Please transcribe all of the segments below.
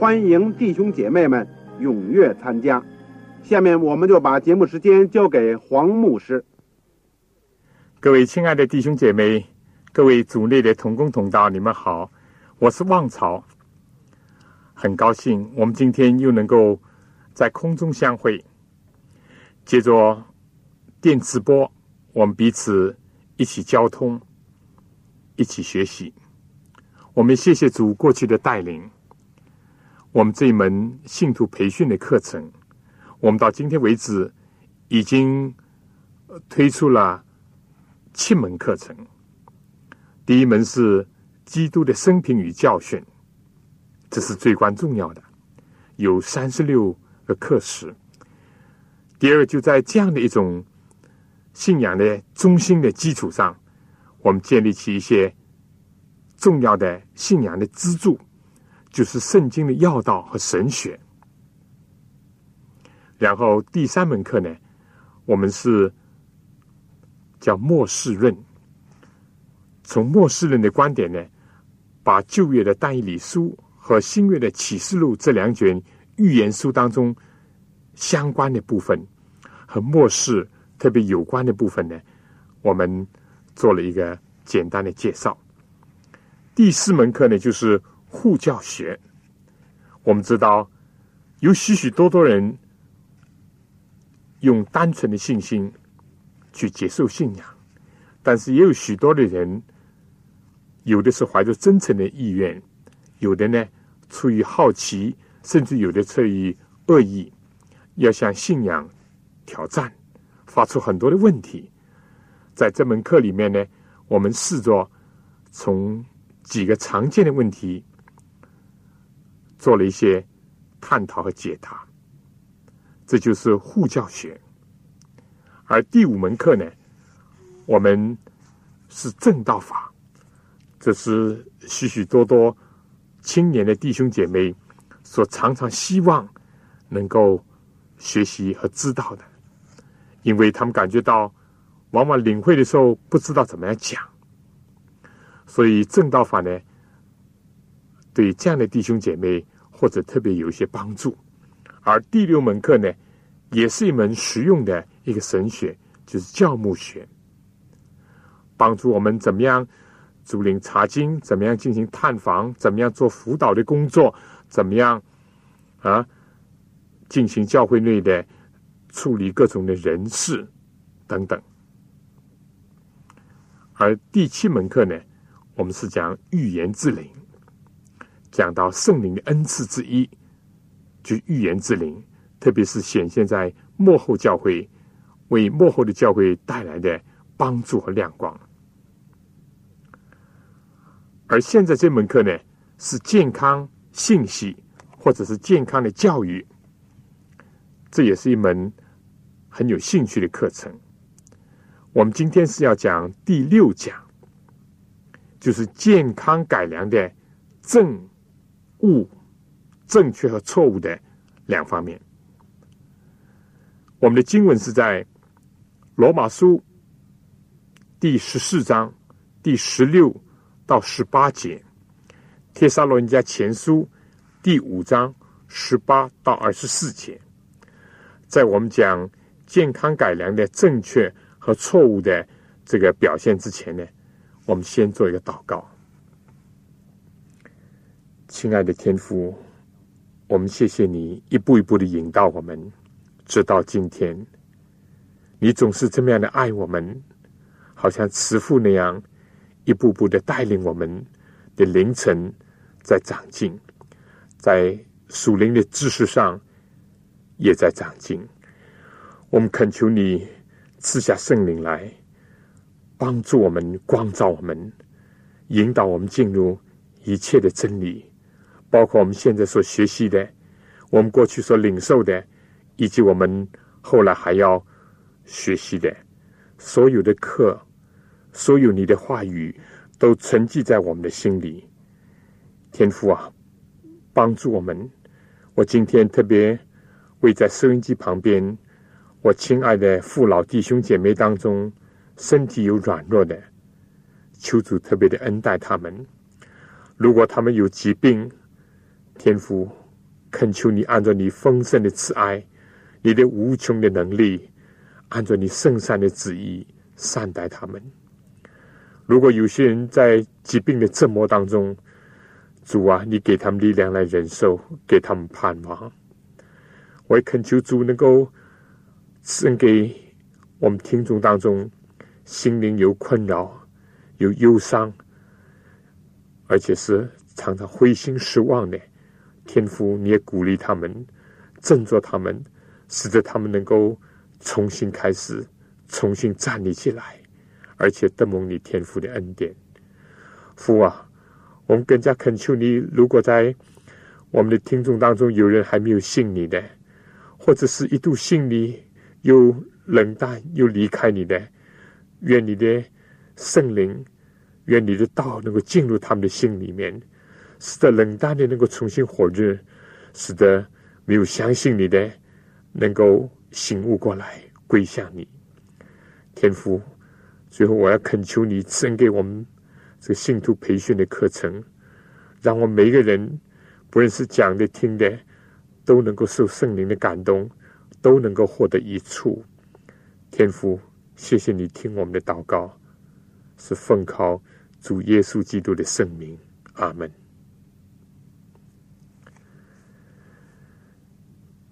欢迎弟兄姐妹们踊跃参加。下面我们就把节目时间交给黄牧师。各位亲爱的弟兄姐妹，各位组内的同工同道，你们好，我是旺朝，很高兴我们今天又能够在空中相会，借着电磁波，我们彼此。一起交通，一起学习。我们谢谢主过去的带领。我们这一门信徒培训的课程，我们到今天为止已经推出了七门课程。第一门是基督的生平与教训，这是最关重要的，有三十六个课时。第二，就在这样的一种。信仰的中心的基础上，我们建立起一些重要的信仰的支柱，就是圣经的要道和神学。然后第三门课呢，我们是叫末世论。从末世论的观点呢，把旧约的但以理书和新约的启示录这两卷预言书当中相关的部分和末世。特别有关的部分呢，我们做了一个简单的介绍。第四门课呢，就是护教学。我们知道有许许多多人用单纯的信心去接受信仰，但是也有许多的人，有的是怀着真诚的意愿，有的呢出于好奇，甚至有的出于恶意，要向信仰挑战。发出很多的问题，在这门课里面呢，我们试着从几个常见的问题做了一些探讨和解答。这就是护教学。而第五门课呢，我们是正道法，这是许许多多青年的弟兄姐妹所常常希望能够学习和知道的。因为他们感觉到，往往领会的时候不知道怎么样讲，所以正道法呢，对这样的弟兄姐妹或者特别有一些帮助。而第六门课呢，也是一门实用的一个神学，就是教牧学，帮助我们怎么样主领查经，怎么样进行探访，怎么样做辅导的工作，怎么样啊进行教会内的。处理各种的人事等等，而第七门课呢，我们是讲预言之灵，讲到圣灵的恩赐之一，就预言之灵，特别是显现在幕后教会，为幕后的教会带来的帮助和亮光。而现在这门课呢，是健康信息或者是健康的教育。这也是一门很有兴趣的课程。我们今天是要讲第六讲，就是健康改良的正误、正确和错误的两方面。我们的经文是在罗马书第十四章第十六到十八节，帖撒罗尼迦前书第五章十八到二十四节。在我们讲健康改良的正确和错误的这个表现之前呢，我们先做一个祷告。亲爱的天父，我们谢谢你一步一步的引导我们，直到今天。你总是这么样的爱我们，好像慈父那样，一步步的带领我们的凌晨在长进，在属灵的知识上也在长进。我们恳求你赐下圣灵来，帮助我们、光照我们、引导我们进入一切的真理，包括我们现在所学习的，我们过去所领受的，以及我们后来还要。学习的所有的课，所有你的话语，都沉寂在我们的心里。天父啊，帮助我们！我今天特别为在收音机旁边，我亲爱的父老弟兄姐妹当中，身体有软弱的，求主特别的恩待他们。如果他们有疾病，天父恳求你按照你丰盛的慈爱，你的无穷的能力。按照你圣善的旨意善待他们。如果有些人在疾病的折磨当中，主啊，你给他们力量来忍受，给他们盼望。我也恳求主能够赐给我们听众当中心灵有困扰、有忧伤，而且是常常灰心失望的天父，你也鼓励他们，振作他们，使得他们能够。重新开始，重新站立起来，而且得蒙你天父的恩典。父啊，我们更加恳求你，如果在我们的听众当中有人还没有信你的，或者是一度信你又冷淡又离开你的，愿你的圣灵，愿你的道能够进入他们的心里面，使得冷淡的能够重新火热，使得没有相信你的能够。醒悟过来，归向你，天父。最后，我要恳求你赐给我们这个信徒培训的课程，让我们每一个人，不论是讲的、听的，都能够受圣灵的感动，都能够获得益处。天父，谢谢你听我们的祷告，是奉靠主耶稣基督的圣名。阿门。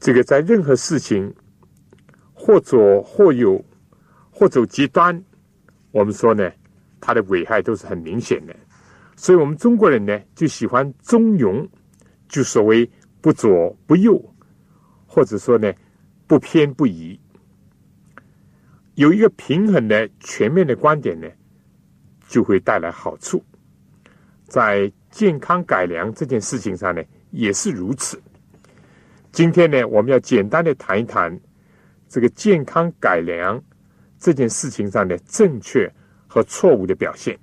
这个在任何事情。或左或右，或走极端，我们说呢，它的危害都是很明显的。所以，我们中国人呢，就喜欢中庸，就所谓不左不右，或者说呢，不偏不倚，有一个平衡的、全面的观点呢，就会带来好处。在健康改良这件事情上呢，也是如此。今天呢，我们要简单的谈一谈。这个健康改良这件事情上的正确和错误的表现，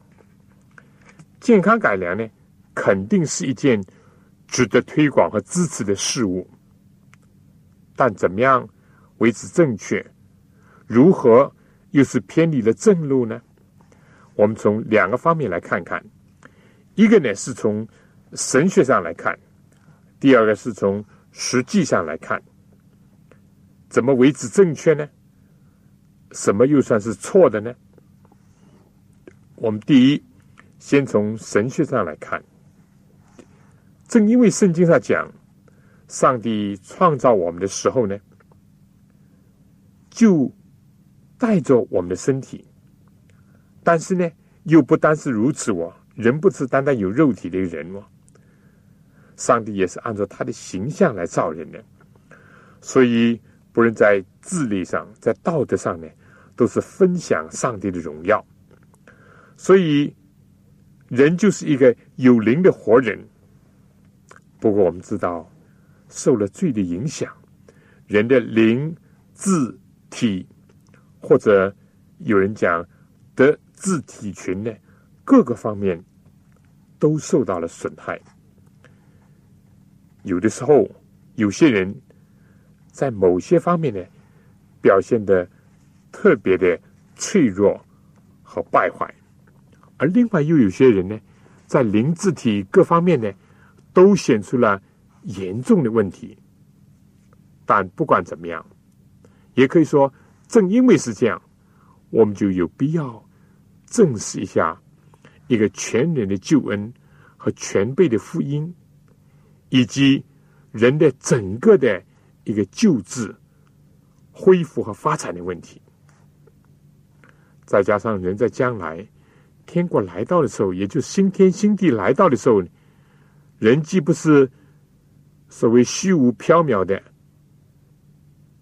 健康改良呢，肯定是一件值得推广和支持的事物。但怎么样维持正确，如何又是偏离了正路呢？我们从两个方面来看看，一个呢是从神学上来看，第二个是从实际上来看。怎么为之正确呢？什么又算是错的呢？我们第一，先从神学上来看。正因为圣经上讲，上帝创造我们的时候呢，就带着我们的身体，但是呢，又不单是如此哦，人不是单单有肉体的人哦，上帝也是按照他的形象来造人的，所以。不论在智力上，在道德上呢，都是分享上帝的荣耀。所以，人就是一个有灵的活人。不过，我们知道，受了罪的影响，人的灵、智、体，或者有人讲的智体群呢，各个方面都受到了损害。有的时候，有些人。在某些方面呢，表现的特别的脆弱和败坏，而另外又有些人呢，在灵智体各方面呢，都显出了严重的问题。但不管怎么样，也可以说，正因为是这样，我们就有必要正视一下一个全人的救恩和全备的福音，以及人的整个的一个救治、恢复和发展的问题。再加上人在将来天国来到的时候，也就新天新地来到的时候，人既不是所谓虚无缥缈的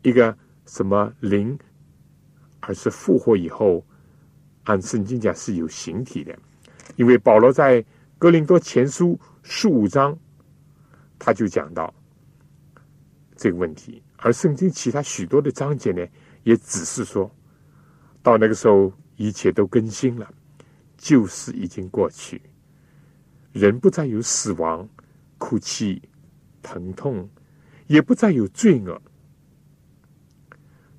一个什么灵，而是复活以后，按圣经讲是有形体的。因为保罗在哥林多前书十五章，他就讲到这个问题，而圣经其他许多的章节呢，也只是说。到那个时候，一切都更新了，旧事已经过去，人不再有死亡、哭泣、疼痛，也不再有罪恶。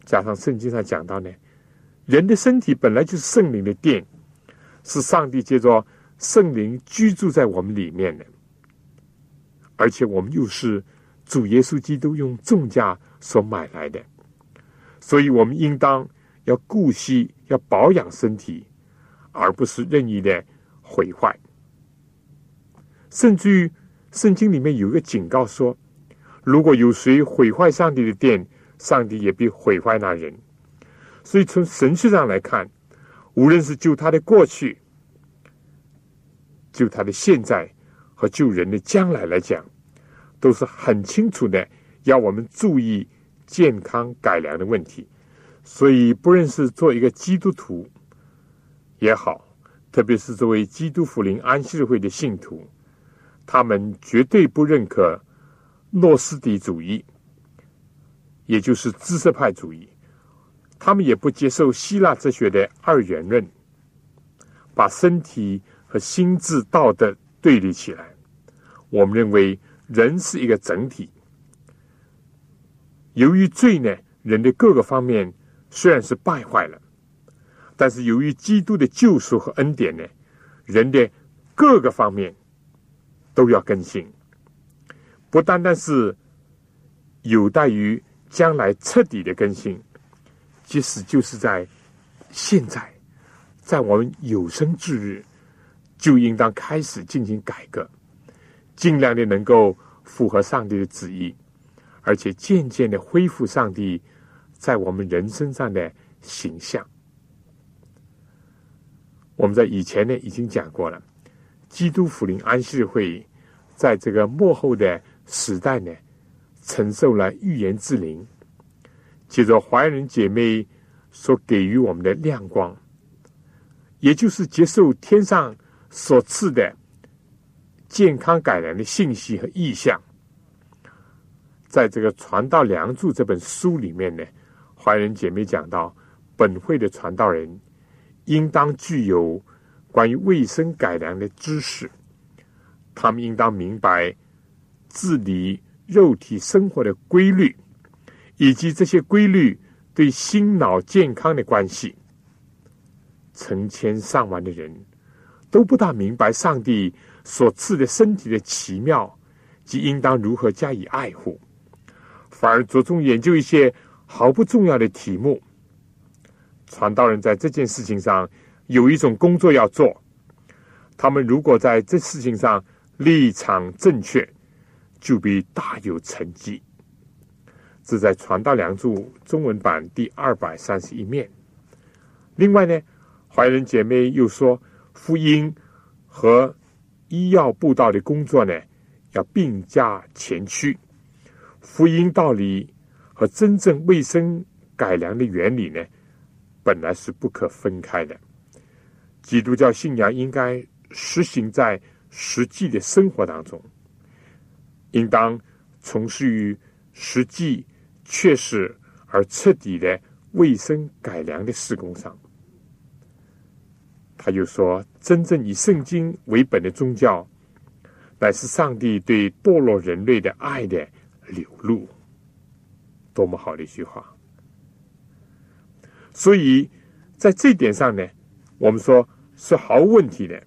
加上圣经上讲到呢，人的身体本来就是圣灵的殿，是上帝借着圣灵居住在我们里面的，而且我们又是主耶稣基督用重价所买来的，所以我们应当。要顾惜，要保养身体，而不是任意的毁坏。甚至于圣经里面有一个警告说：如果有谁毁坏上帝的殿，上帝也必毁坏那人。所以从神学上来看，无论是就他的过去、就他的现在和救人的将来来讲，都是很清楚的，要我们注意健康改良的问题。所以，不论是做一个基督徒也好，特别是作为基督福临安息日会的信徒，他们绝对不认可诺斯底主义，也就是知识派主义。他们也不接受希腊哲学的二元论，把身体和心智道德对立起来。我们认为人是一个整体，由于罪呢，人的各个方面。虽然是败坏了，但是由于基督的救赎和恩典呢，人的各个方面都要更新，不单单是有待于将来彻底的更新，即使就是在现在，在我们有生之日，就应当开始进行改革，尽量的能够符合上帝的旨意，而且渐渐的恢复上帝。在我们人身上的形象，我们在以前呢已经讲过了。基督福临安息会，在这个幕后的时代呢，承受了预言之灵，借着华人姐妹所给予我们的亮光，也就是接受天上所赐的健康改良的信息和意向，在这个《传道梁祝》这本书里面呢。怀仁姐妹讲到，本会的传道人应当具有关于卫生改良的知识，他们应当明白治理肉体生活的规律，以及这些规律对心脑健康的关系。成千上万的人都不大明白上帝所赐的身体的奇妙及应当如何加以爱护，反而着重研究一些。毫不重要的题目，传道人在这件事情上有一种工作要做。他们如果在这事情上立场正确，就必大有成绩。这在《传道梁祝》中文版第二百三十一面。另外呢，怀仁姐妹又说，福音和医药布道的工作呢，要并驾前驱。福音道理。和真正卫生改良的原理呢，本来是不可分开的。基督教信仰应该实行在实际的生活当中，应当从事于实际、确实而彻底的卫生改良的施工上。他又说，真正以圣经为本的宗教，乃是上帝对堕落人类的爱的流露。多么好的一句话！所以在这点上呢，我们说是毫无问题的。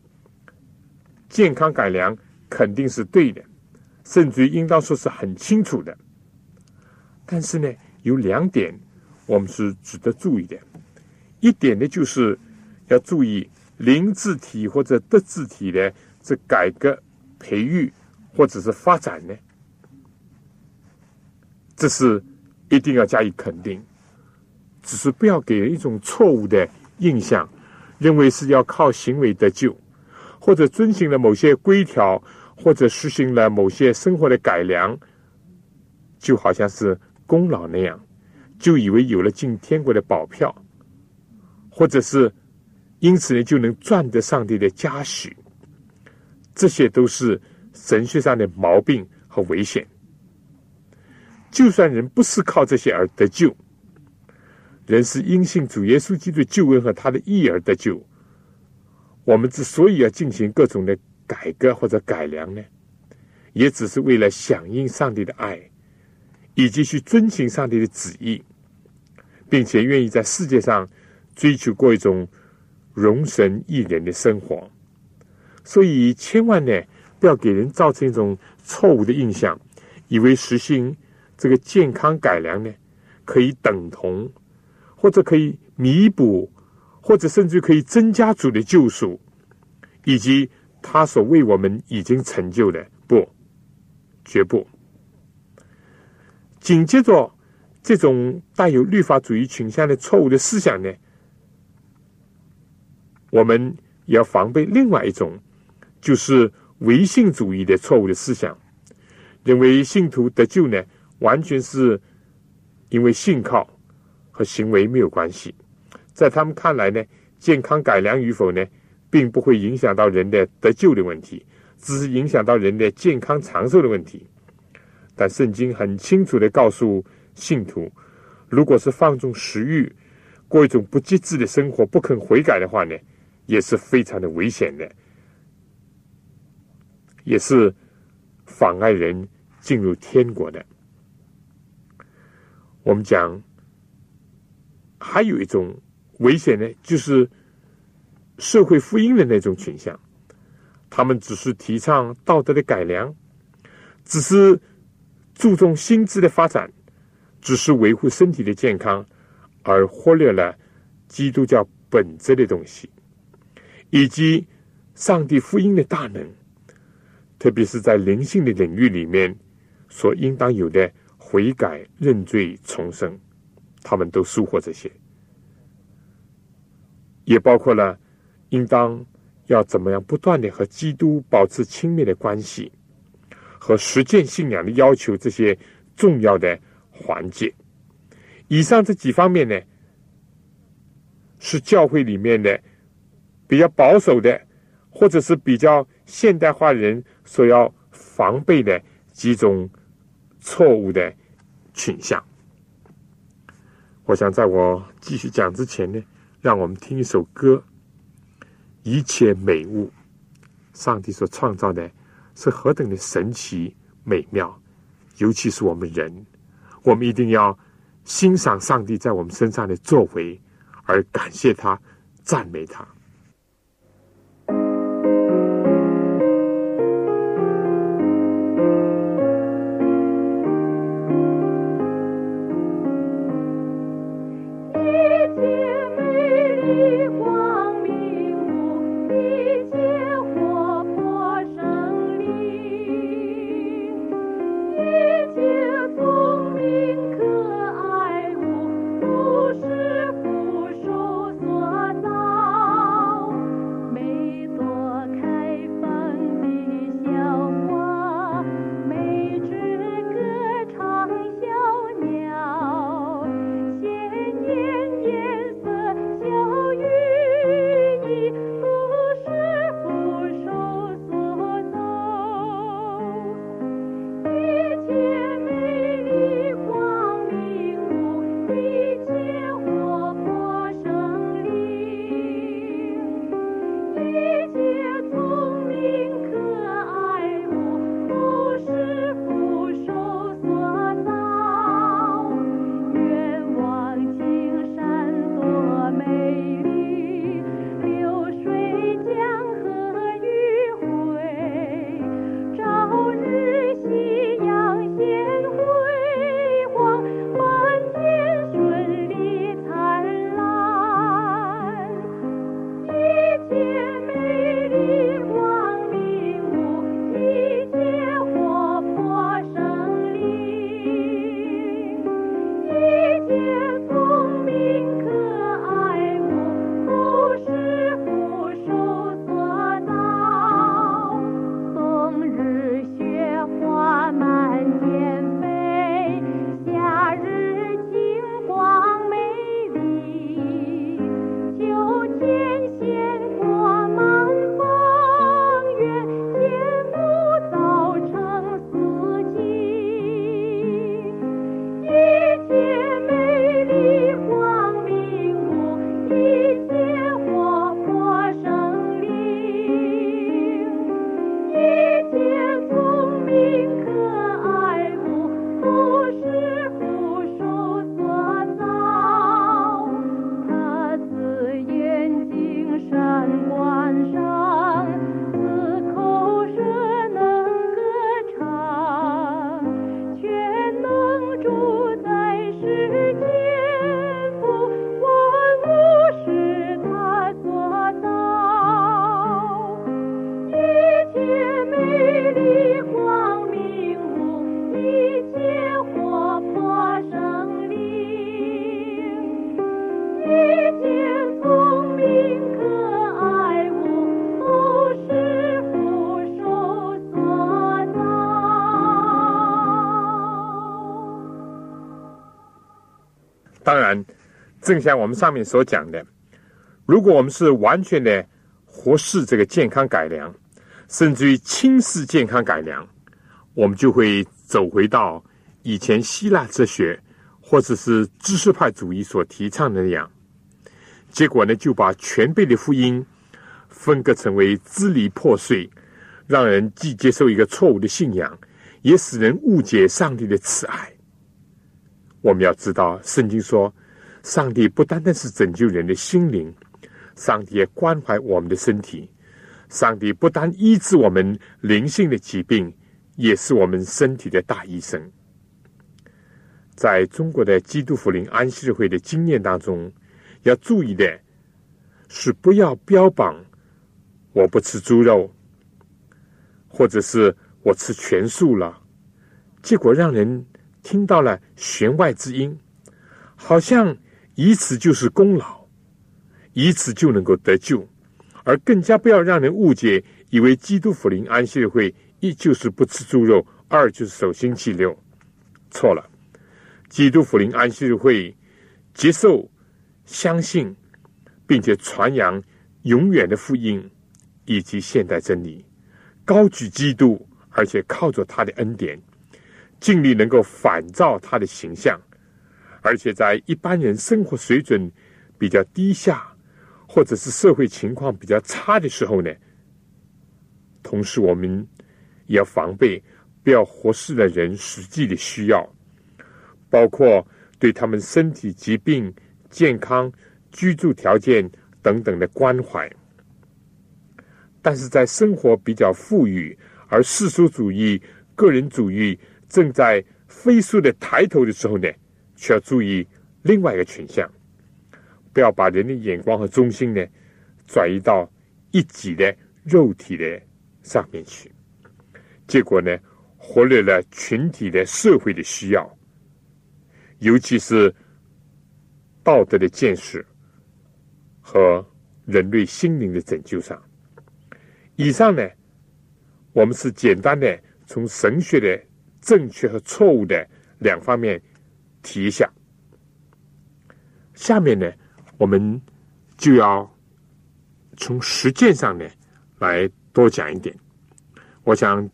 健康改良肯定是对的，甚至于应当说是很清楚的。但是呢，有两点我们是值得注意的。一点呢，就是要注意灵智体或者德智体的这改革、培育或者是发展呢，这是一定要加以肯定。只是不要给人一种错误的印象，认为是要靠行为得救，或者遵循了某些规条，或者实行了某些生活的改良，就好像是功劳那样，就以为有了进天国的保票，或者是因此呢就能赚得上帝的嘉许。这些都是神学上的毛病和危险。就算人不是靠这些而得救。人是因信主耶稣基督的救恩和他的义而得救。我们之所以要进行各种的改革或者改良呢，也只是为了响应上帝的爱，以及去遵循上帝的旨意，并且愿意在世界上追求过一种容神一人的生活。所以，千万呢不要给人造成一种错误的印象，以为实行这个健康改良呢可以等同。或者可以弥补，或者甚至可以增加主的救赎，以及他所为我们已经成就的，不，绝不。紧接着，这种带有律法主义倾向的错误的思想呢，我们也要防备另外一种，就是唯信主义的错误的思想，认为信徒得救呢，完全是因为信靠。和行为没有关系，在他们看来呢，健康改良与否呢，并不会影响到人的得救的问题，只是影响到人的健康长寿的问题。但圣经很清楚的告诉信徒，如果是放纵食欲，过一种不节制的生活，不肯悔改的话呢，也是非常的危险的，也是妨碍人进入天国的。我们讲。还有一种危险呢，就是社会福音的那种倾向，他们只是提倡道德的改良，只是注重心智的发展，只是维护身体的健康，而忽略了基督教本质的东西，以及上帝福音的大能，特别是在灵性的领域里面所应当有的悔改、认罪、重生。他们都收获这些，也包括了应当要怎么样不断的和基督保持亲密的关系，和实践信仰的要求这些重要的环节。以上这几方面呢，是教会里面的比较保守的，或者是比较现代化人所要防备的几种错误的倾向。我想在我继续讲之前呢，让我们听一首歌。一切美物，上帝所创造的是何等的神奇美妙，尤其是我们人，我们一定要欣赏上帝在我们身上的作为，而感谢他，赞美他。正像我们上面所讲的，如果我们是完全的忽视这个健康改良，甚至于轻视健康改良，我们就会走回到以前希腊哲学或者是知识派主义所提倡的那样。结果呢，就把全备的福音分割成为支离破碎，让人既接受一个错误的信仰，也使人误解上帝的慈爱。我们要知道，圣经说，上帝不单单是拯救人的心灵，上帝也关怀我们的身体。上帝不单医治我们灵性的疾病，也是我们身体的大医生。在中国的基督福临安息日会的经验当中，要注意的是，不要标榜我不吃猪肉，或者是我吃全素了，结果让人。听到了弦外之音，好像以此就是功劳，以此就能够得救，而更加不要让人误解，以为基督福临安息日会一就是不吃猪肉，二就是守星期六，错了。基督福临安息日会接受、相信，并且传扬永远的福音以及现代真理，高举基督，而且靠着他的恩典。尽力能够反照他的形象，而且在一般人生活水准比较低下，或者是社会情况比较差的时候呢，同时我们也要防备，不要忽视了人实际的需要，包括对他们身体疾病、健康、居住条件等等的关怀。但是在生活比较富裕，而世俗主义、个人主义。正在飞速的抬头的时候呢，需要注意另外一个群像，不要把人的眼光和中心呢转移到一己的肉体的上面去，结果呢忽略了群体的社会的需要，尤其是道德的建设和人类心灵的拯救上。以上呢，我们是简单的从神学的。正确和错误的两方面提一下。下面呢，我们就要从实践上呢来多讲一点。我想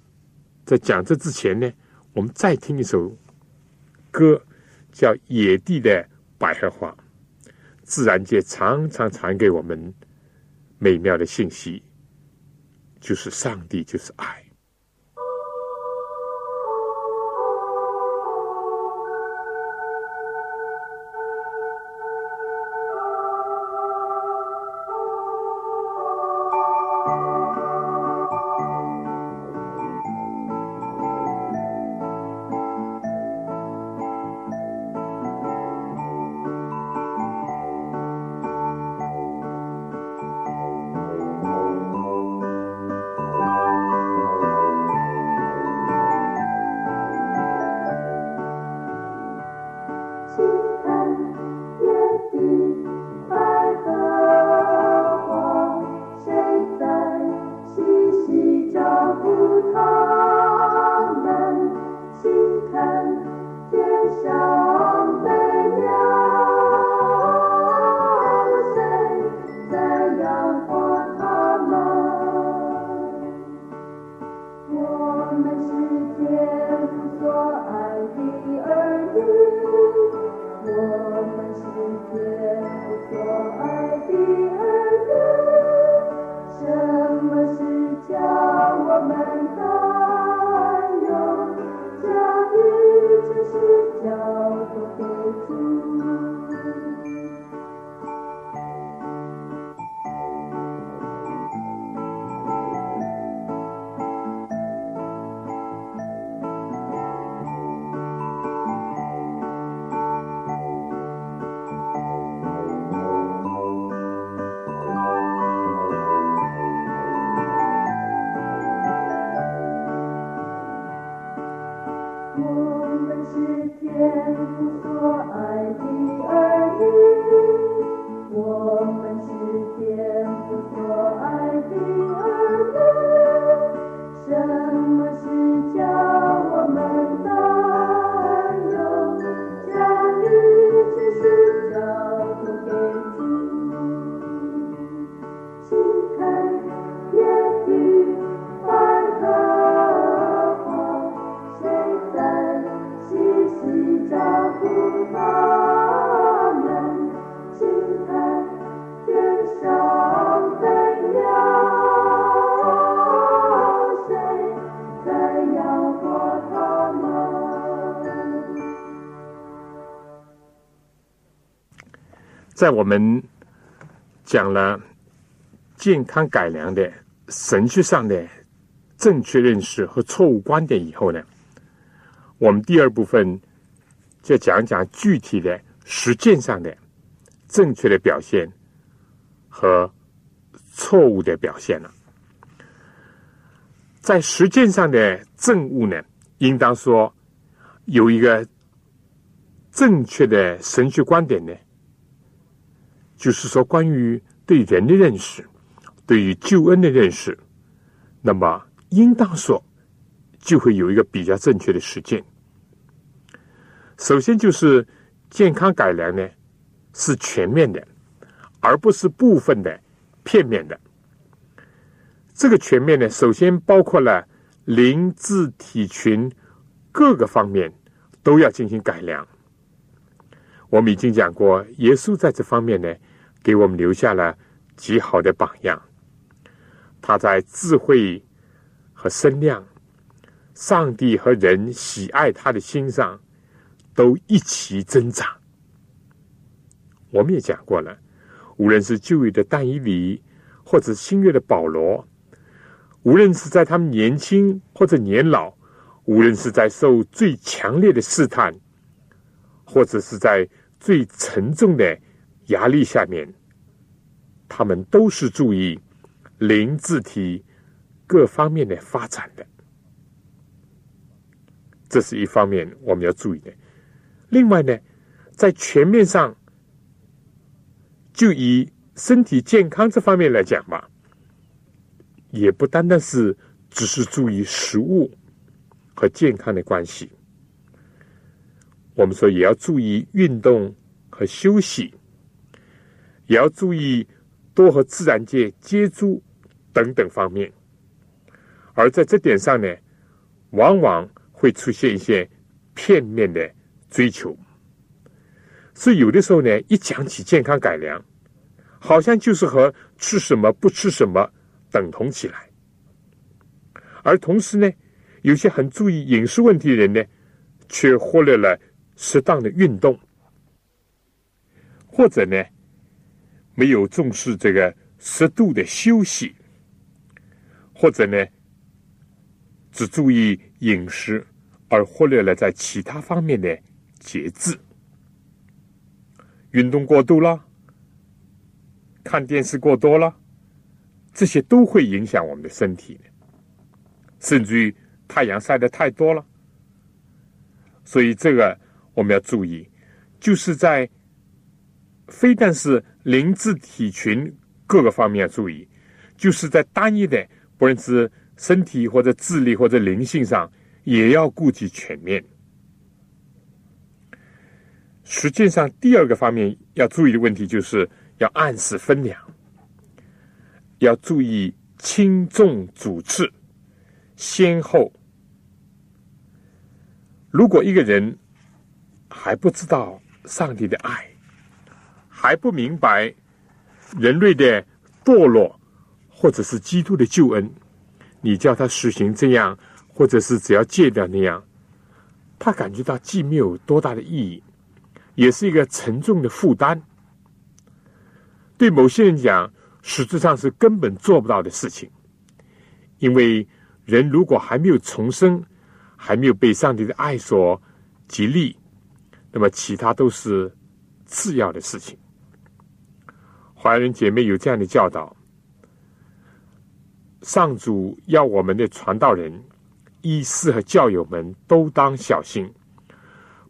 在讲这之前呢，我们再听一首歌，叫《野地的百合花》。自然界常常传给我们美妙的信息，就是上帝就是爱。在我们讲了健康改良的神学上的正确认识和错误观点以后呢，我们第二部分就讲讲具体的实践上的正确的表现和错误的表现了。在实践上的政务呢，应当说有一个正确的神学观点呢，就是说关于对人的认识，对于救恩的认识，那么应当说就会有一个比较正确的实践。首先就是健康改良呢是全面的，而不是部分的、片面的。这个全面呢，首先包括了灵、智、体群各个方面都要进行改良。我们已经讲过，耶稣在这方面呢，给我们留下了极好的榜样。他在智慧和身量、上帝和人喜爱他的心上，都一齐增长。我们也讲过了，无论是旧约的但以理，或者新约的保罗。无论是在他们年轻或者年老，无论是在受最强烈的试探，或者是在最沉重的压力下面，他们都是注意灵字体各方面的发展的。这是一方面我们要注意的。另外呢，在全面上，就以身体健康这方面来讲吧。也不单单是只是注意食物和健康的关系，我们说也要注意运动和休息，也要注意多和自然界接触等等方面。而在这点上呢，往往会出现一些片面的追求，所以有的时候呢，一讲起健康改良，好像就是和吃什么不吃什么。等同起来，而同时呢，有些很注意饮食问题的人呢，却忽略了适当的运动，或者呢，没有重视这个适度的休息，或者呢，只注意饮食，而忽略了在其他方面的节制。运动过度了，看电视过多了。这些都会影响我们的身体的，甚至于太阳晒得太多了，所以这个我们要注意，就是在非但是灵智体群各个方面要注意，就是在单一的不论是身体或者智力或者灵性上，也要顾及全面。实际上，第二个方面要注意的问题，就是要按时分粮。要注意轻重主次先后。如果一个人还不知道上帝的爱，还不明白人类的堕落，或者是基督的救恩，你叫他实行这样，或者是只要戒掉那样，他感觉到既没有多大的意义，也是一个沉重的负担。对某些人讲。实质上是根本做不到的事情，因为人如果还没有重生，还没有被上帝的爱所激励，那么其他都是次要的事情。华人姐妹有这样的教导：上主要我们的传道人、医师和教友们都当小心，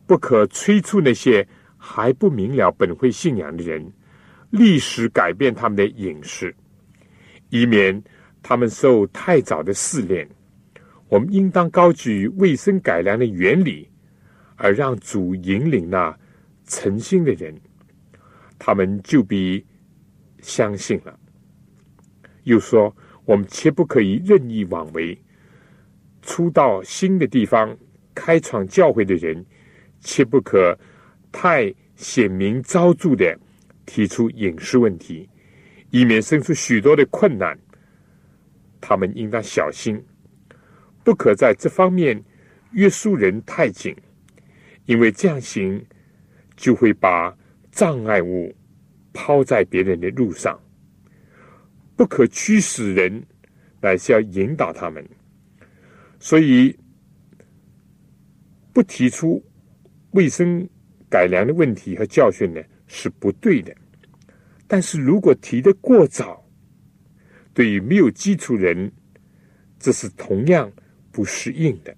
不可催促那些还不明了本会信仰的人。历史改变他们的饮食，以免他们受太早的试炼。我们应当高举卫生改良的原理，而让主引领那诚心的人，他们就比相信了。又说，我们切不可以任意妄为。初到新的地方开创教会的人，切不可太显明招助的。提出饮食问题，以免生出许多的困难。他们应当小心，不可在这方面约束人太紧，因为这样行就会把障碍物抛在别人的路上，不可驱使人，乃是要引导他们。所以，不提出卫生改良的问题和教训呢，是不对的。但是如果提的过早，对于没有基础人，这是同样不适应的。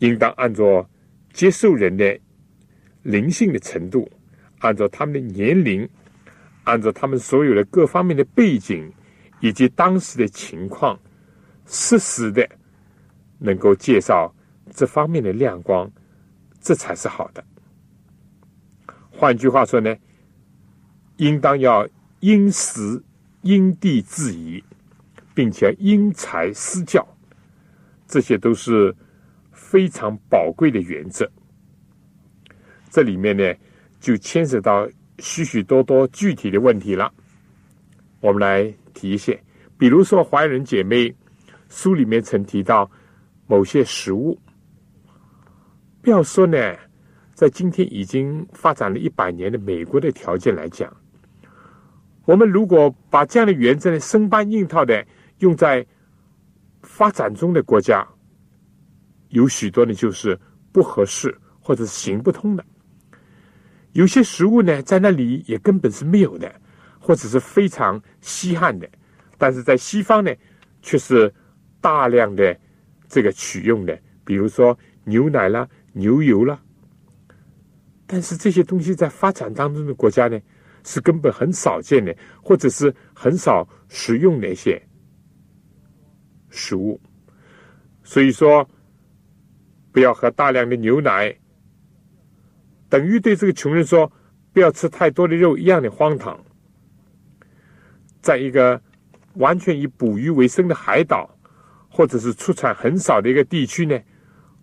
应当按照接受人的灵性的程度，按照他们的年龄，按照他们所有的各方面的背景以及当时的情况，适时的能够介绍这方面的亮光，这才是好的。换句话说呢，应当要因时因地制宜，并且因材施教，这些都是。非常宝贵的原则，这里面呢就牵涉到许许多多具体的问题了。我们来提一些，比如说怀仁姐妹书里面曾提到某些食物，不要说呢，在今天已经发展了一百年的美国的条件来讲，我们如果把这样的原则呢生搬硬套的用在发展中的国家。有许多呢，就是不合适或者是行不通的。有些食物呢，在那里也根本是没有的，或者是非常稀罕的。但是在西方呢，却是大量的这个取用的，比如说牛奶啦、牛油啦。但是这些东西在发展当中的国家呢，是根本很少见的，或者是很少食用的一些食物。所以说。不要喝大量的牛奶，等于对这个穷人说不要吃太多的肉一样的荒唐。在一个完全以捕鱼为生的海岛，或者是出产很少的一个地区呢，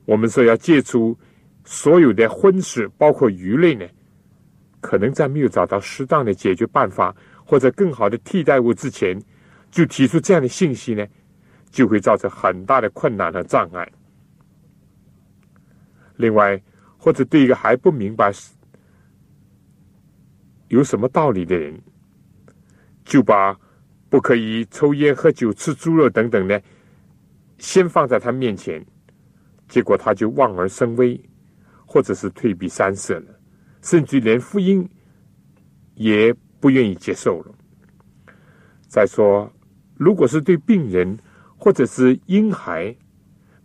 我们说要戒除所有的荤食，包括鱼类呢，可能在没有找到适当的解决办法或者更好的替代物之前，就提出这样的信息呢，就会造成很大的困难和障碍。另外，或者对一个还不明白有什么道理的人，就把不可以抽烟、喝酒、吃猪肉等等呢，先放在他面前，结果他就望而生畏，或者是退避三舍了，甚至连福音也不愿意接受了。再说，如果是对病人或者是婴孩，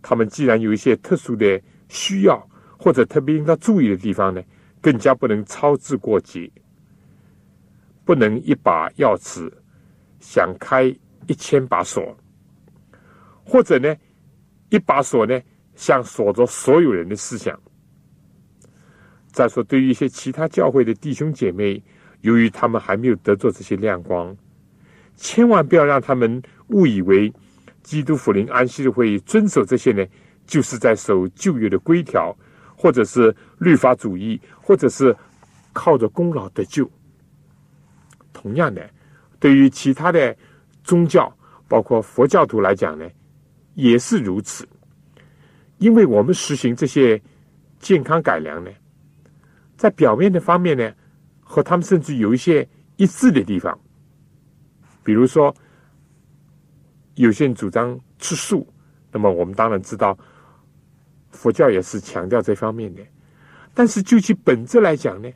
他们既然有一些特殊的。需要或者特别应该注意的地方呢，更加不能操之过急，不能一把钥匙想开一千把锁，或者呢，一把锁呢想锁着所有人的思想。再说，对于一些其他教会的弟兄姐妹，由于他们还没有得做这些亮光，千万不要让他们误以为基督福临安息的会遵守这些呢。就是在守旧约的规条，或者是律法主义，或者是靠着功劳得救。同样的，对于其他的宗教，包括佛教徒来讲呢，也是如此。因为我们实行这些健康改良呢，在表面的方面呢，和他们甚至有一些一致的地方。比如说，有些人主张吃素，那么我们当然知道。佛教也是强调这方面的，但是就其本质来讲呢，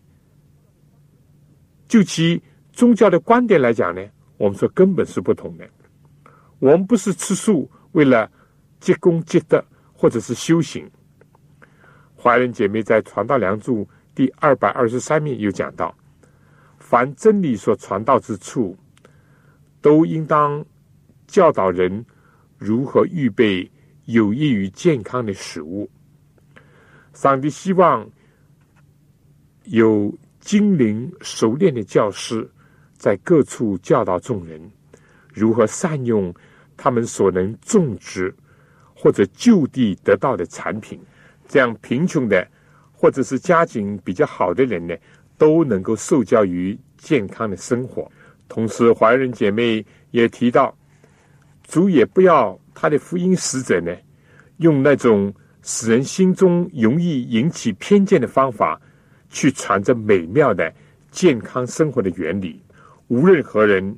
就其宗教的观点来讲呢，我们说根本是不同的。我们不是吃素为了积功积德或者是修行。华人姐妹在《传道良助》第二百二十三面有讲到，凡真理所传道之处，都应当教导人如何预备。有益于健康的食物。上帝希望有精灵熟练的教师在各处教导众人如何善用他们所能种植或者就地得到的产品，这样贫穷的或者是家境比较好的人呢，都能够受教于健康的生活。同时，华人姐妹也提到，主也不要。他的福音使者呢，用那种使人心中容易引起偏见的方法，去传着美妙的健康生活的原理，无论何人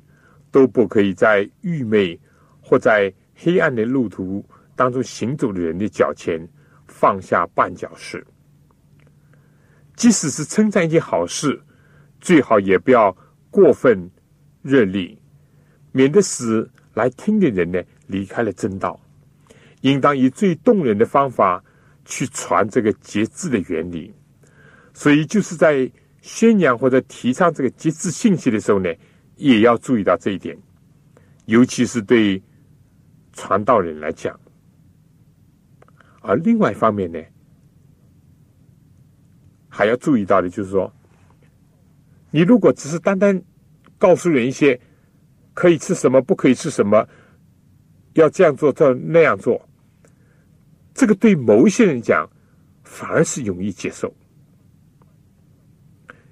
都不可以在愚昧或在黑暗的路途当中行走的人的脚前放下绊脚石。即使是称赞一件好事，最好也不要过分热烈，免得使来听的人呢离开了正道。应当以最动人的方法去传这个节制的原理。所以，就是在宣扬或者提倡这个节制信息的时候呢，也要注意到这一点，尤其是对传道人来讲。而另外一方面呢，还要注意到的就是说，你如果只是单单告诉人一些可以吃什么、不可以吃什么，要这样做、这那样做，这个对某些人讲，反而是容易接受。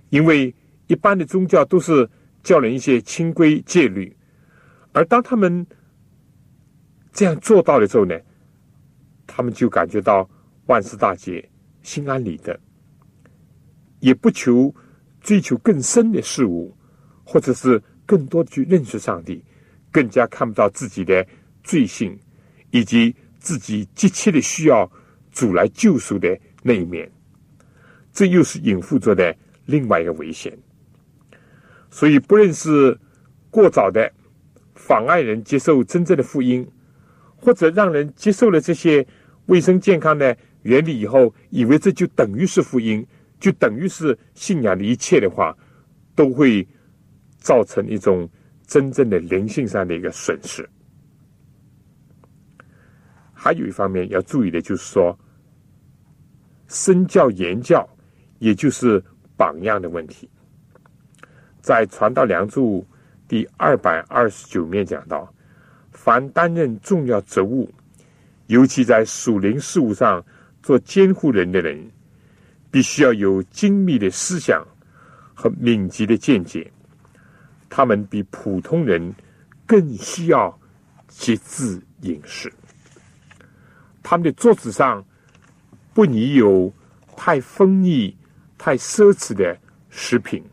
因为一般的宗教都是教人一些清规戒律，而当他们这样做到了之后呢，他们就感觉到万事大吉、心安理得，也不求追求更深的事物，或者是更多的去认识上帝，更加看不到自己的罪性，以及自己急切的需要主来救赎的那一面。这又是隐附着的。另外一个危险，所以不论是过早的妨碍人接受真正的福音，或者让人接受了这些卫生健康的原理以后，以为这就等于是福音，就等于是信仰的一切的话，都会造成一种真正的灵性上的一个损失。还有一方面要注意的就是说，身教言教，也就是。榜样的问题，在《传道梁祝》第二百二十九面讲到：凡担任重要职务，尤其在属灵事务上做监护人的人，必须要有精密的思想和敏捷的见解。他们比普通人更需要节制饮食。他们的桌子上不宜有太丰腻。太奢侈的食品，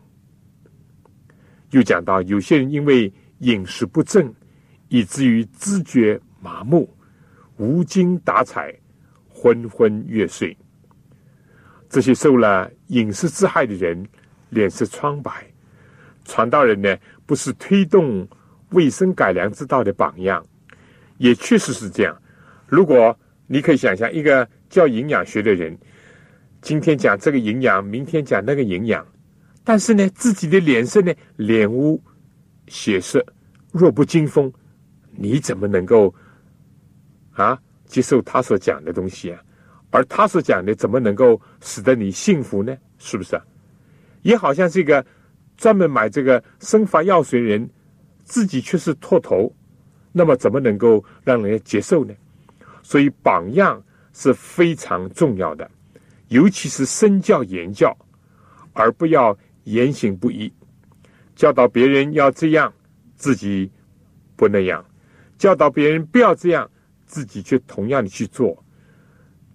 又讲到有些人因为饮食不正，以至于知觉麻木、无精打采、昏昏欲睡。这些受了饮食之害的人，脸色苍白。传道人呢，不是推动卫生改良之道的榜样，也确实是这样。如果你可以想象一个教营养学的人。今天讲这个营养，明天讲那个营养，但是呢，自己的脸色呢，脸无血色，弱不禁风，你怎么能够啊接受他所讲的东西啊？而他所讲的，怎么能够使得你幸福呢？是不是？也好像这个专门买这个生发药水人，自己却是秃头，那么怎么能够让人家接受呢？所以榜样是非常重要的。尤其是身教言教，而不要言行不一。教导别人要这样，自己不那样；教导别人不要这样，自己却同样的去做，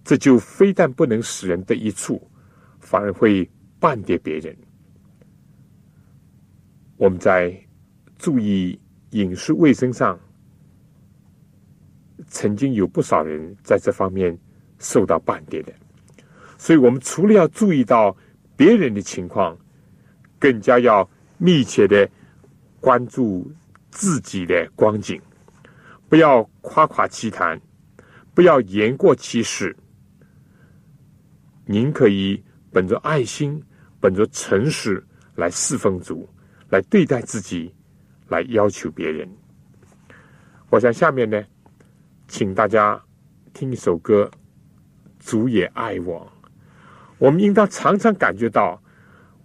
这就非但不能使人得益处，反而会绊跌别人。我们在注意饮食卫生上，曾经有不少人在这方面受到半点的。所以，我们除了要注意到别人的情况，更加要密切的关注自己的光景，不要夸夸其谈，不要言过其实。您可以本着爱心、本着诚实来侍奉主，来对待自己，来要求别人。我想下面呢，请大家听一首歌，《主也爱我》。我们应当常常感觉到，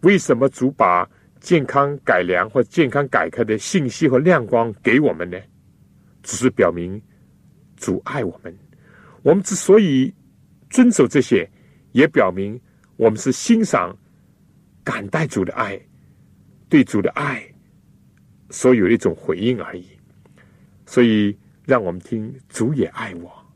为什么主把健康改良或健康改革的信息和亮光给我们呢？只是表明主爱我们。我们之所以遵守这些，也表明我们是欣赏、感戴主的爱，对主的爱所有一种回应而已。所以，让我们听主也爱我。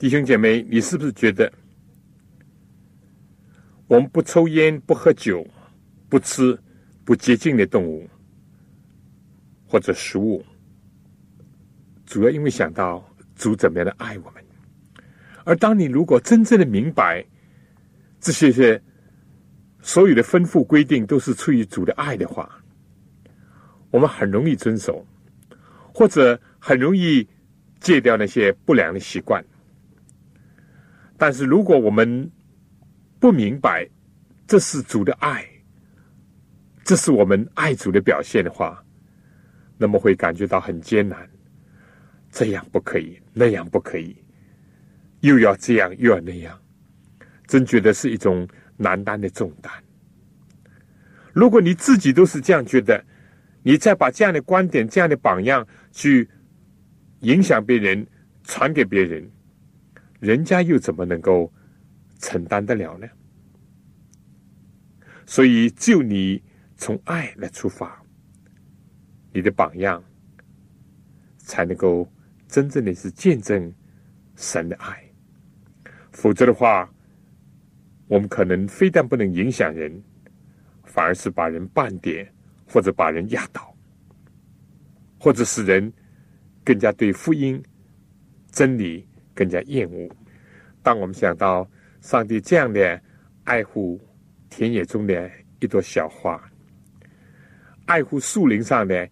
弟兄姐妹，你是不是觉得我们不抽烟、不喝酒、不吃不洁净的动物或者食物，主要因为想到主怎么样的爱我们？而当你如果真正的明白这些些所有的吩咐规定都是出于主的爱的话，我们很容易遵守，或者很容易戒掉那些不良的习惯。但是，如果我们不明白这是主的爱，这是我们爱主的表现的话，那么会感觉到很艰难。这样不可以，那样不可以，又要这样又要那样，真觉得是一种难担的重担。如果你自己都是这样觉得，你再把这样的观点、这样的榜样去影响别人、传给别人。人家又怎么能够承担得了呢？所以，只有你从爱来出发，你的榜样才能够真正的是见证神的爱。否则的话，我们可能非但不能影响人，反而是把人绊跌，或者把人压倒，或者使人更加对福音真理。更加厌恶。当我们想到上帝这样的爱护田野中的一朵小花，爱护树林上的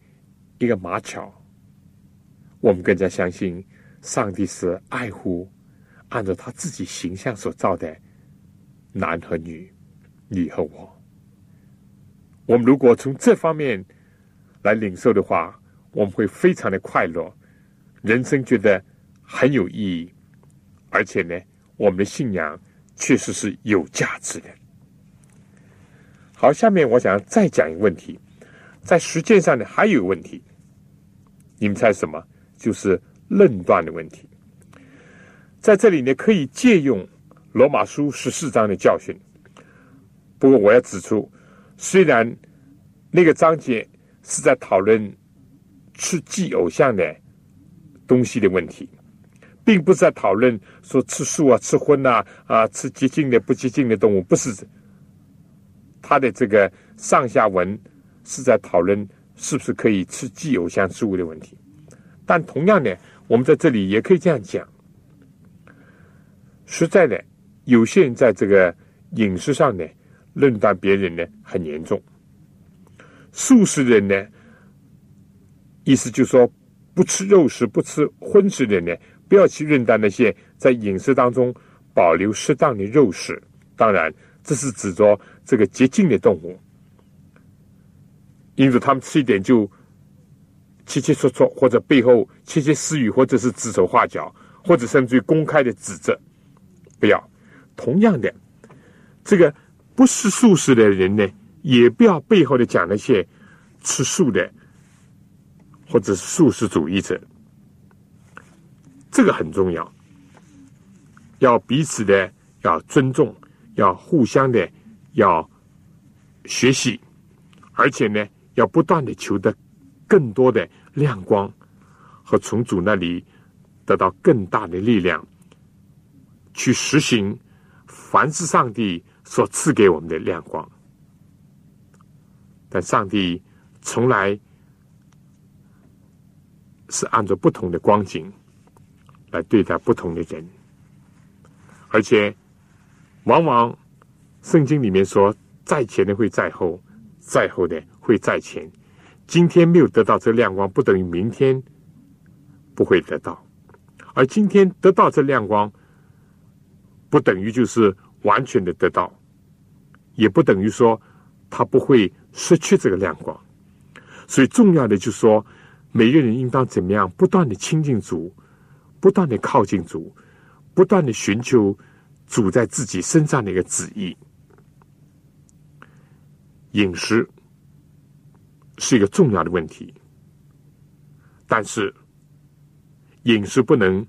一个马巧，我们更加相信上帝是爱护按照他自己形象所造的男和女，你和我。我们如果从这方面来领受的话，我们会非常的快乐，人生觉得很有意义。而且呢，我们的信仰确实是有价值的。好，下面我想再讲一个问题，在实践上呢，还有个问题。你们猜什么？就是论断的问题。在这里呢，可以借用罗马书十四章的教训。不过，我要指出，虽然那个章节是在讨论吃祭偶像的东西的问题。并不是在讨论说吃素啊、吃荤呐、啊吃洁净的、不洁净的动物，不是。他的这个上下文是在讨论是不是可以吃祭偶像之物的问题。但同样的，我们在这里也可以这样讲：实在的，有些人在这个饮食上呢，论断别人呢很严重。素食人呢，意思就是说不吃肉食、不吃荤食的呢。不要去认断那些在饮食当中保留适当的肉食，当然这是指着这个洁净的动物，因此他们吃一点就切切磋磋，或者背后窃窃私语，或者是指手画脚，或者甚至于公开的指责。不要，同样的，这个不是素食的人呢，也不要背后的讲那些吃素的，或者是素食主义者。这个很重要，要彼此的要尊重，要互相的要学习，而且呢，要不断的求得更多的亮光，和从主那里得到更大的力量，去实行凡是上帝所赐给我们的亮光。但上帝从来是按照不同的光景。来对待不同的人，而且往往圣经里面说，在前的会在后，在后的会在前。今天没有得到这亮光，不等于明天不会得到；而今天得到这亮光，不等于就是完全的得到，也不等于说他不会失去这个亮光。所以重要的就是说，每个人应当怎么样不断的亲近主。不断的靠近主，不断的寻求主在自己身上的一个旨意。饮食是一个重要的问题，但是饮食不能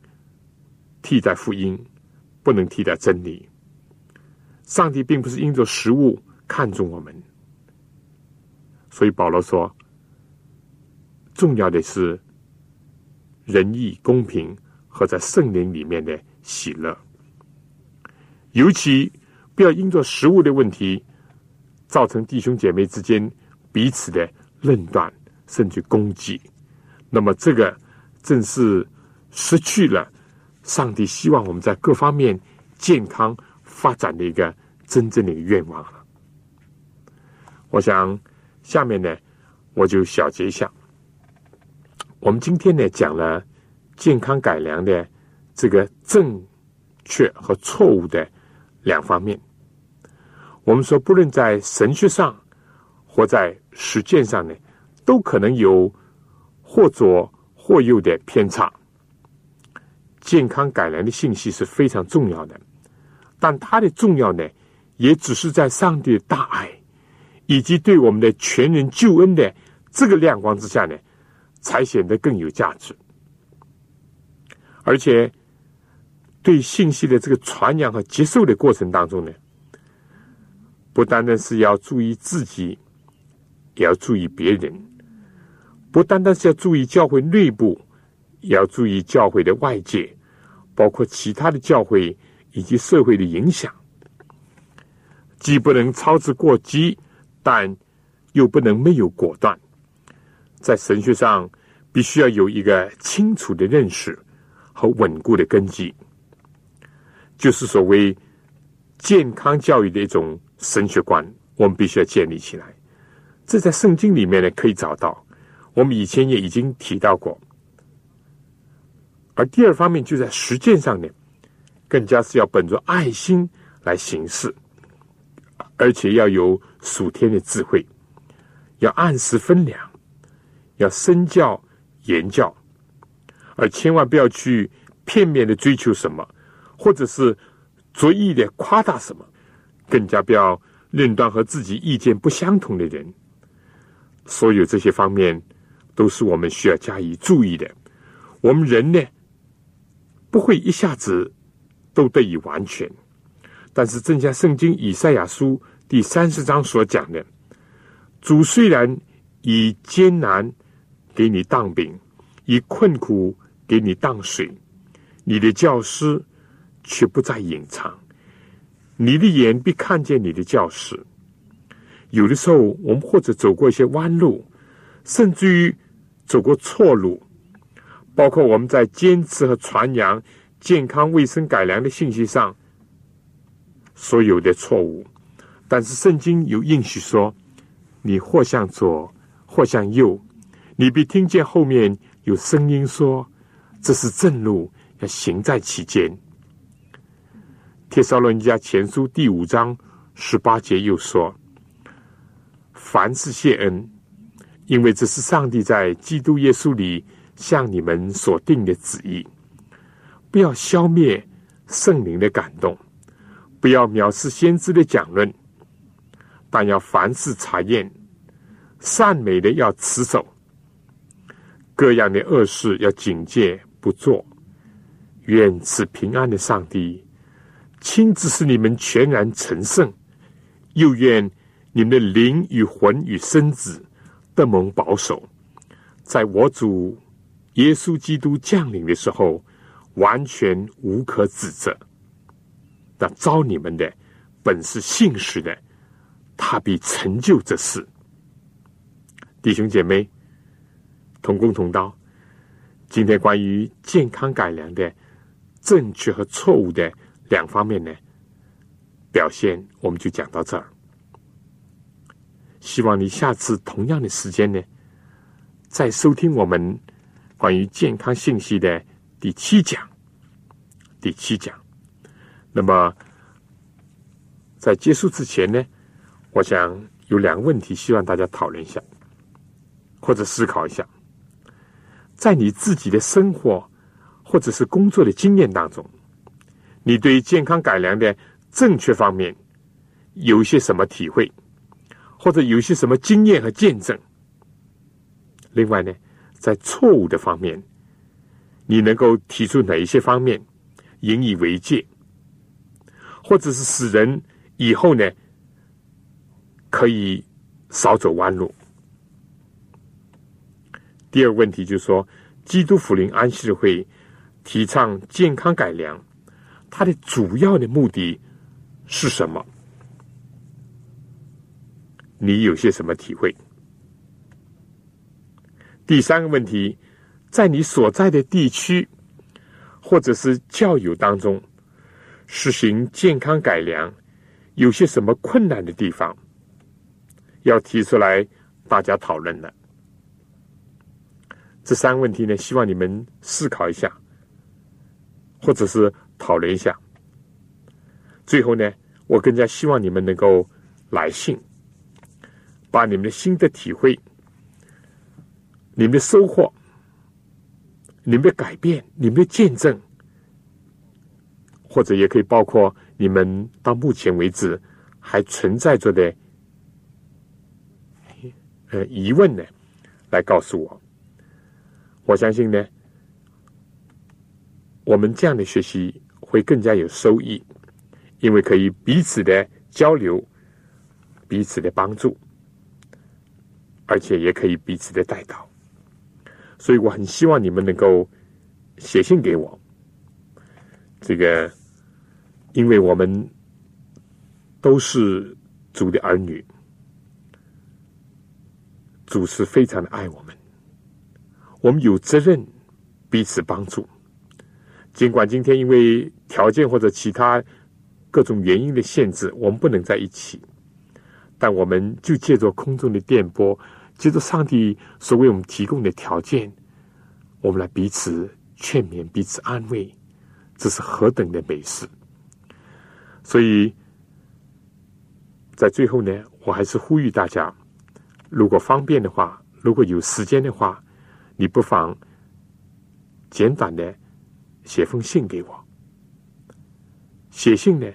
替代福音，不能替代真理。上帝并不是因着食物看重我们，所以保罗说，重要的是仁义、公平。和在圣灵里面的喜乐。尤其不要因着食物的问题，造成弟兄姐妹之间彼此的论断，甚至攻击。那么，这个正是失去了上帝希望我们在各方面健康发展的一个真正的愿望了。我想，下面呢，我就小结一下。我们今天呢，讲了健康改良的这个正确和错误的两方面。我们说，不论在神学上或在实践上呢，都可能有或左或右的偏差。健康改良的信息是非常重要的，但它的重要呢，也只是在上帝的大爱。以及对我们的全人救恩的这个亮光之下呢，才显得更有价值。而且，对信息的这个传扬和接受的过程当中呢，不单单是要注意自己，也要注意别人；不单单是要注意教会内部，也要注意教会的外界，包括其他的教会以及社会的影响，既不能操之过急。但又不能没有果断，在神学上必须要有一个清楚的认识和稳固的根基，就是所谓健康教育的一种神学观，我们必须要建立起来。这在圣经里面呢可以找到，我们以前也已经提到过。而第二方面就在实践上呢，更加是要本着爱心来行事。而且要有属天的智慧，要按时分粮，要身教言教，而千万不要去片面的追求什么，或者是着意的夸大什么，更加不要论断和自己意见不相同的人。所有这些方面都是我们需要加以注意的。我们人呢，不会一下子都得以完全。但是，正像圣经以赛亚书第三十章所讲的，主虽然以艰难给你当饼，以困苦给你当水，你的教师却不再隐藏，你的眼必看见你的教师。有的时候，我们或者走过一些弯路，甚至于走过错路，包括我们在坚持和传扬健康卫生改良的信息上。所有的错误，但是圣经有应许说：你或向左，或向右，你必听见后面有声音说：“这是正路，要行在其间。”帖撒罗尼迦前书第五章十八节又说：“凡是谢恩，因为这是上帝在基督耶稣里向你们所定的旨意，不要消灭圣灵的感动。”不要藐视先知的讲论，但要凡事查验，善美的要持守，各样的恶事要警戒不做。愿赐平安的上帝亲自使你们全然成圣，又愿你们的灵与魂与身子得蒙保守，在我主耶稣基督降临的时候，完全无可指责。那招你们的本是信实的，他必成就这事。弟兄姐妹，同工同道。今天关于健康改良的正确和错误的两方面呢，表现我们就讲到这儿。希望你下次同样的时间呢，再收听我们关于健康信息的第七讲。第七讲。那么，在结束之前呢，我想有两个问题，希望大家讨论一下，或者思考一下。在你自己的生活或者是工作的经验当中，你对健康改良的正确方面有一些什么体会，或者有一些什么经验和见证？另外呢，在错误的方面，你能够提出哪一些方面引以为戒？或者是使人以后呢，可以少走弯路。第二个问题就是说，基督福临安息日会提倡健康改良，它的主要的目的是什么？你有些什么体会？第三个问题，在你所在的地区或者是教友当中，实行健康改良，有些什么困难的地方，要提出来大家讨论的。这三个问题呢，希望你们思考一下，或者是讨论一下。最后呢，我更加希望你们能够来信，把你们的心的体会。你们的收获，你们的改变，你们的见证，或者也可以包括你们到目前为止还存在着的呃疑问呢，来告诉我。我相信呢，我们这样的学习会更加有收益，因为可以彼此的交流，彼此的帮助，而且也可以彼此的带导。所以我很希望你们能够写信给我，这个，因为我们都是主的儿女，主是非常的爱我们，我们有责任彼此帮助。尽管今天因为条件或者其他各种原因的限制，我们不能在一起，但我们就借着空中的电波。借着上帝所为我们提供的条件，我们来彼此劝勉、彼此安慰，这是何等的美事！所以，在最后呢，我还是呼吁大家，如果方便的话，如果有时间的话，你不妨简短的写封信给我。写信呢，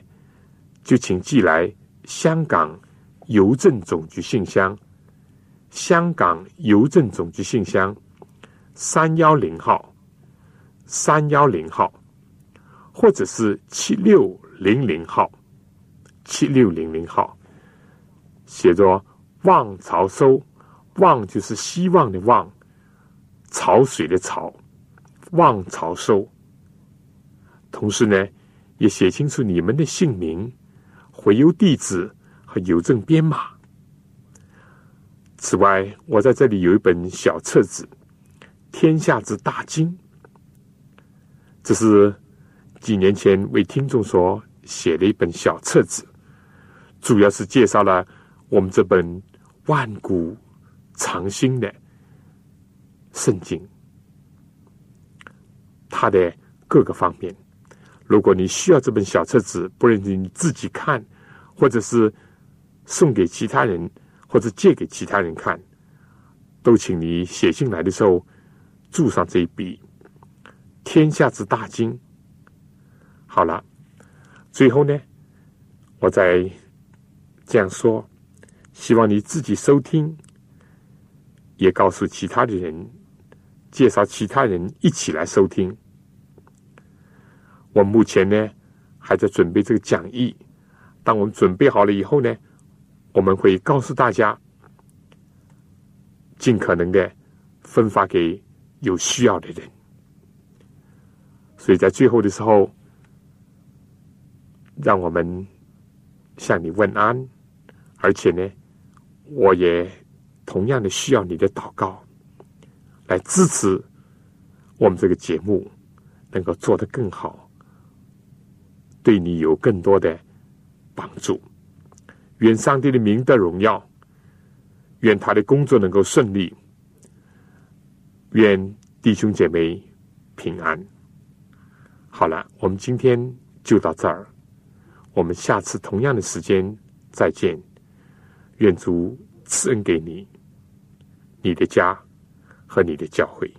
就请寄来香港邮政总局信箱。香港邮政总局信箱三幺零号，三幺零号，或者是七六零零号，七六零零号，写着“望潮收”，望就是希望的望，潮水的潮，望潮收。同时呢，也写清楚你们的姓名、回邮地址和邮政编码。此外，我在这里有一本小册子《天下之大经》，这是几年前为听众所写的一本小册子，主要是介绍了我们这本万古长新的圣经，它的各个方面。如果你需要这本小册子，不论你自己看，或者是送给其他人。或者借给其他人看，都请你写信来的时候注上这一笔“天下之大经”。好了，最后呢，我再这样说：希望你自己收听，也告诉其他的人，介绍其他人一起来收听。我目前呢还在准备这个讲义，当我们准备好了以后呢。我们会告诉大家，尽可能的分发给有需要的人。所以在最后的时候，让我们向你问安，而且呢，我也同样的需要你的祷告，来支持我们这个节目能够做得更好，对你有更多的帮助。愿上帝的名得荣耀，愿他的工作能够顺利，愿弟兄姐妹平安。好了，我们今天就到这儿，我们下次同样的时间再见。愿主赐恩给你、你的家和你的教会。